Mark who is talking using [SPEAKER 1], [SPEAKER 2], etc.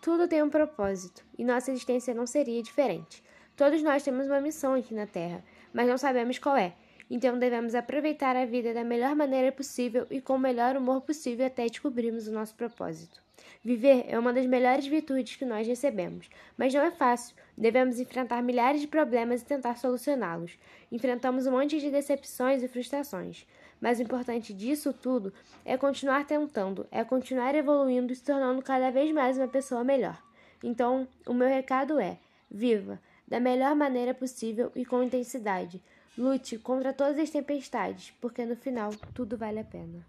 [SPEAKER 1] Tudo tem um propósito e nossa existência não seria diferente. Todos nós temos uma missão aqui na Terra, mas não sabemos qual é. Então devemos aproveitar a vida da melhor maneira possível e com o melhor humor possível até descobrirmos o nosso propósito. Viver é uma das melhores virtudes que nós recebemos, mas não é fácil. Devemos enfrentar milhares de problemas e tentar solucioná-los. Enfrentamos um monte de decepções e frustrações. Mas o importante disso tudo é continuar tentando, é continuar evoluindo e se tornando cada vez mais uma pessoa melhor. Então, o meu recado é: viva da melhor maneira possível e com intensidade. Lute contra todas as tempestades, porque no final tudo vale a pena.